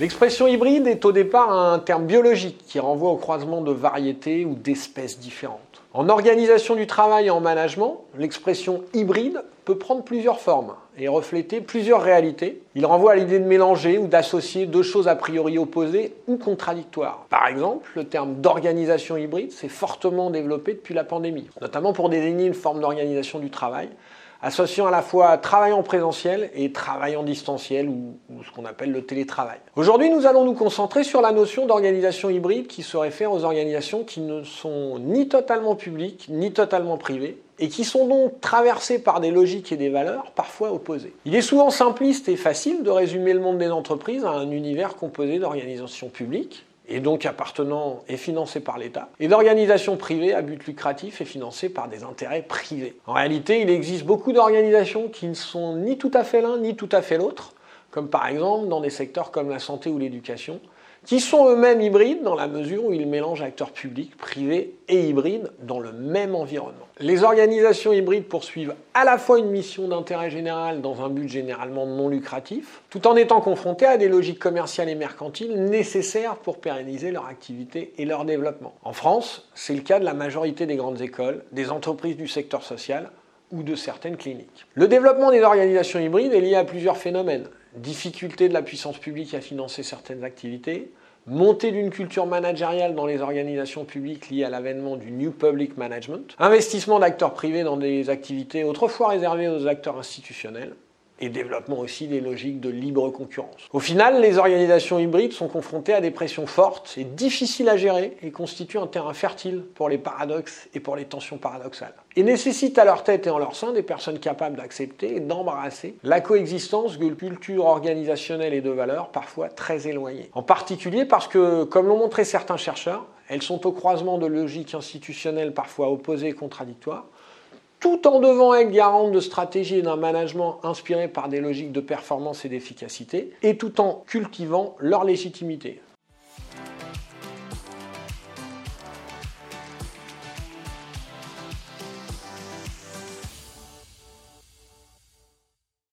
L'expression hybride est au départ un terme biologique qui renvoie au croisement de variétés ou d'espèces différentes. En organisation du travail et en management, l'expression hybride peut prendre plusieurs formes et refléter plusieurs réalités. Il renvoie à l'idée de mélanger ou d'associer deux choses a priori opposées ou contradictoires. Par exemple, le terme d'organisation hybride s'est fortement développé depuis la pandémie, notamment pour désigner une forme d'organisation du travail associant à la fois travail en présentiel et travail en distanciel ou, ce qu'on appelle le télétravail. Aujourd'hui, nous allons nous concentrer sur la notion d'organisation hybride qui se réfère aux organisations qui ne sont ni totalement publiques ni totalement privées et qui sont donc traversées par des logiques et des valeurs parfois opposées. Il est souvent simpliste et facile de résumer le monde des entreprises à un univers composé d'organisations publiques, et donc appartenant et financé par l'État, et d'organisations privées à but lucratif et financées par des intérêts privés. En réalité, il existe beaucoup d'organisations qui ne sont ni tout à fait l'un ni tout à fait l'autre, comme par exemple dans des secteurs comme la santé ou l'éducation, qui sont eux-mêmes hybrides dans la mesure où ils mélangent acteurs publics, privés et hybrides dans le même environnement. Les organisations hybrides poursuivent à la fois une mission d'intérêt général dans un but généralement non lucratif, tout en étant confrontées à des logiques commerciales et mercantiles nécessaires pour pérenniser leur activité et leur développement. En France, c'est le cas de la majorité des grandes écoles, des entreprises du secteur social ou de certaines cliniques. Le développement des organisations hybrides est lié à plusieurs phénomènes difficulté de la puissance publique à financer certaines activités, montée d'une culture managériale dans les organisations publiques liée à l'avènement du New Public Management, investissement d'acteurs privés dans des activités autrefois réservées aux acteurs institutionnels, et développement aussi des logiques de libre concurrence. Au final, les organisations hybrides sont confrontées à des pressions fortes et difficiles à gérer et constituent un terrain fertile pour les paradoxes et pour les tensions paradoxales. Et nécessitent à leur tête et en leur sein des personnes capables d'accepter et d'embrasser la coexistence de cultures organisationnelles et de valeurs parfois très éloignées. En particulier parce que, comme l'ont montré certains chercheurs, elles sont au croisement de logiques institutionnelles parfois opposées et contradictoires, tout en devant être garante de stratégie et d'un management inspiré par des logiques de performance et d'efficacité, et tout en cultivant leur légitimité.